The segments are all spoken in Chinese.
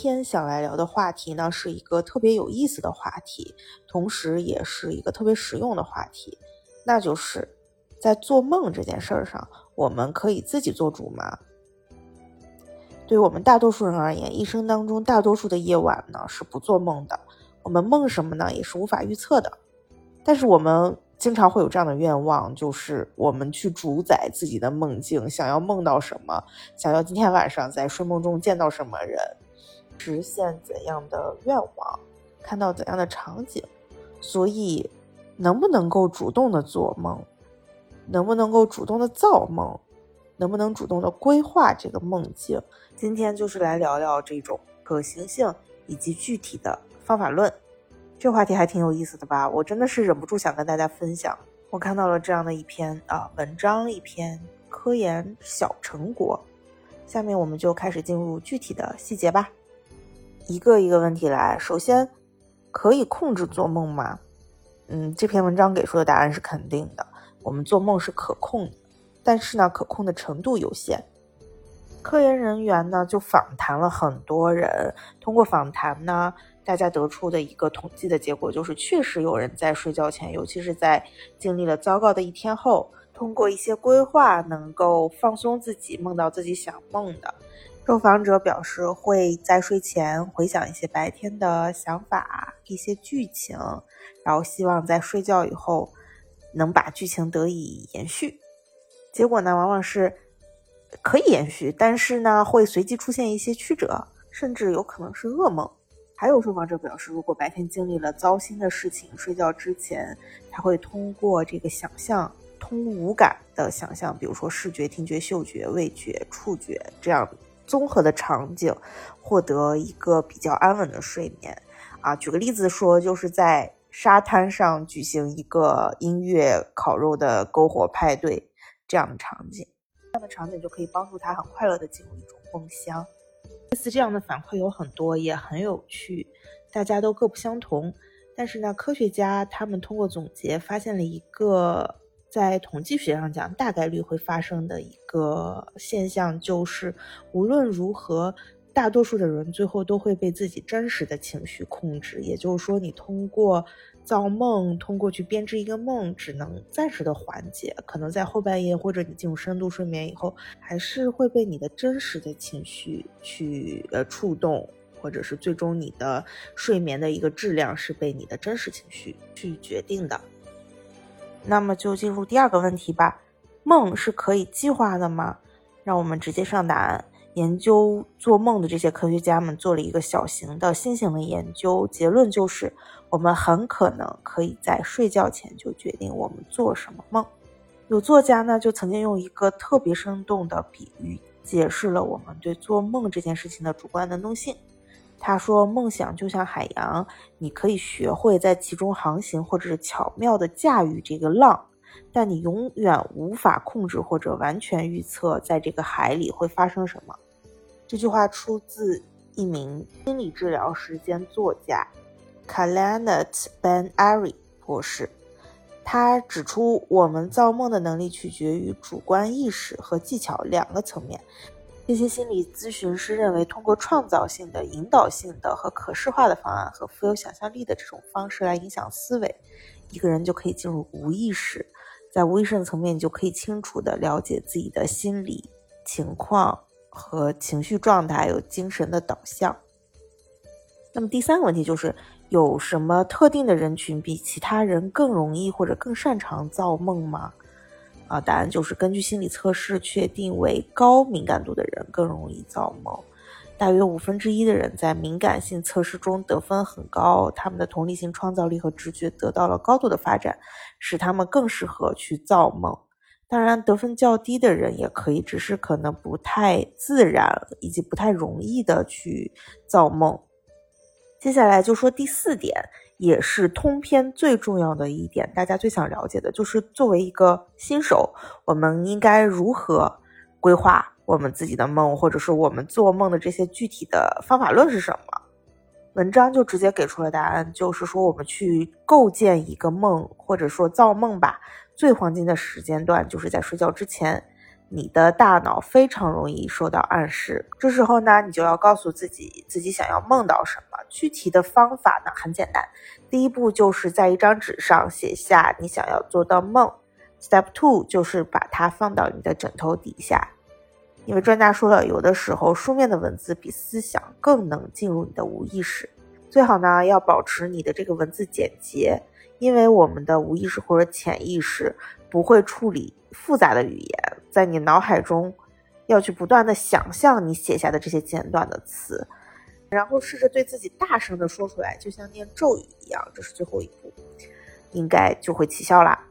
天想来聊的话题呢，是一个特别有意思的话题，同时也是一个特别实用的话题，那就是在做梦这件事儿上，我们可以自己做主吗？对于我们大多数人而言，一生当中大多数的夜晚呢是不做梦的，我们梦什么呢也是无法预测的。但是我们经常会有这样的愿望，就是我们去主宰自己的梦境，想要梦到什么，想要今天晚上在睡梦中见到什么人，实现怎样的愿望，看到怎样的场景。所以，能不能够主动的做梦，能不能够主动的造梦，能不能主动的规划这个梦境？今天就是来聊聊这种可行性以及具体的方法论，这话题还挺有意思的吧？我真的是忍不住想跟大家分享。我看到了这样的一篇啊文章，一篇科研小成果。下面我们就开始进入具体的细节吧，一个一个问题来。首先，可以控制做梦吗？嗯，这篇文章给出的答案是肯定的，我们做梦是可控，但是呢，可控的程度有限。科研人员呢就访谈了很多人，通过访谈呢，大家得出的一个统计的结果就是，确实有人在睡觉前，尤其是在经历了糟糕的一天后，通过一些规划能够放松自己，梦到自己想梦的。受访者表示会在睡前回想一些白天的想法、一些剧情，然后希望在睡觉以后能把剧情得以延续。结果呢，往往是。可以延续，但是呢，会随机出现一些曲折，甚至有可能是噩梦。还有受访者表示，如果白天经历了糟心的事情，睡觉之前，他会通过这个想象，通五感的想象，比如说视觉、听觉、嗅觉、味觉、触觉这样综合的场景，获得一个比较安稳的睡眠。啊，举个例子说，就是在沙滩上举行一个音乐、烤肉的篝火派对这样的场景。这样的场景就可以帮助他很快乐的进入一种梦乡。类似这样的反馈有很多，也很有趣，大家都各不相同。但是呢，科学家他们通过总结发现了一个在统计学上讲大概率会发生的一个现象，就是无论如何，大多数的人最后都会被自己真实的情绪控制。也就是说，你通过。造梦通过去编织一个梦，只能暂时的缓解，可能在后半夜或者你进入深度睡眠以后，还是会被你的真实的情绪去呃触动，或者是最终你的睡眠的一个质量是被你的真实情绪去决定的。那么就进入第二个问题吧，梦是可以计划的吗？让我们直接上答案。研究做梦的这些科学家们做了一个小型的新型的研究，结论就是。我们很可能可以在睡觉前就决定我们做什么梦。有作家呢，就曾经用一个特别生动的比喻解释了我们对做梦这件事情的主观能动性。他说：“梦想就像海洋，你可以学会在其中航行，或者是巧妙地驾驭这个浪，但你永远无法控制或者完全预测在这个海里会发生什么。”这句话出自一名心理治疗师兼作家。Kalanet Ben Ari 博士，他指出，我们造梦的能力取决于主观意识和技巧两个层面。这些心理咨询师认为，通过创造性的、引导性的和可视化的方案和富有想象力的这种方式来影响思维，一个人就可以进入无意识，在无意识层面，你就可以清楚地了解自己的心理情况和情绪状态，有精神的导向。那么第三个问题就是。有什么特定的人群比其他人更容易或者更擅长造梦吗？啊，答案就是根据心理测试确定为高敏感度的人更容易造梦。大约五分之一的人在敏感性测试中得分很高，他们的同理心、创造力和直觉得到了高度的发展，使他们更适合去造梦。当然，得分较低的人也可以，只是可能不太自然以及不太容易的去造梦。接下来就说第四点，也是通篇最重要的一点，大家最想了解的就是作为一个新手，我们应该如何规划我们自己的梦，或者是我们做梦的这些具体的方法论是什么？文章就直接给出了答案，就是说我们去构建一个梦，或者说造梦吧，最黄金的时间段就是在睡觉之前。你的大脑非常容易受到暗示。这时候呢，你就要告诉自己自己想要梦到什么。具体的方法呢很简单，第一步就是在一张纸上写下你想要做的梦。Step two 就是把它放到你的枕头底下，因为专家说了，有的时候书面的文字比思想更能进入你的无意识。最好呢要保持你的这个文字简洁，因为我们的无意识或者潜意识不会处理复杂的语言，在你脑海中要去不断的想象你写下的这些简短的词，然后试着对自己大声的说出来，就像念咒语一样。这是最后一步，应该就会起效啦。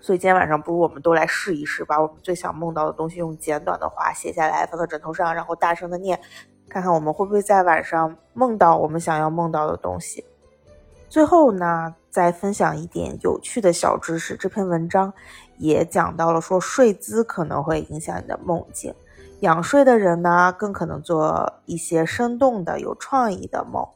所以今天晚上，不如我们都来试一试，把我们最想梦到的东西用简短的话写下来，放到枕头上，然后大声的念，看看我们会不会在晚上梦到我们想要梦到的东西。最后呢，再分享一点有趣的小知识。这篇文章也讲到了，说睡姿可能会影响你的梦境。仰睡的人呢，更可能做一些生动的、有创意的梦，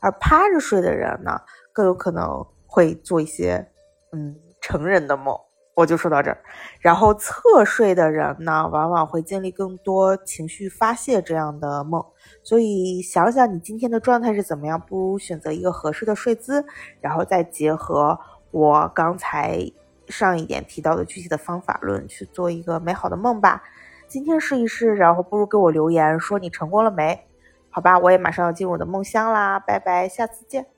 而趴着睡的人呢，更有可能会做一些嗯成人的梦。我就说到这儿，然后侧睡的人呢，往往会经历更多情绪发泄这样的梦，所以想想你今天的状态是怎么样，不如选择一个合适的睡姿，然后再结合我刚才上一点提到的具体的方法论去做一个美好的梦吧。今天试一试，然后不如给我留言说你成功了没？好吧，我也马上要进入我的梦乡啦，拜拜，下次见。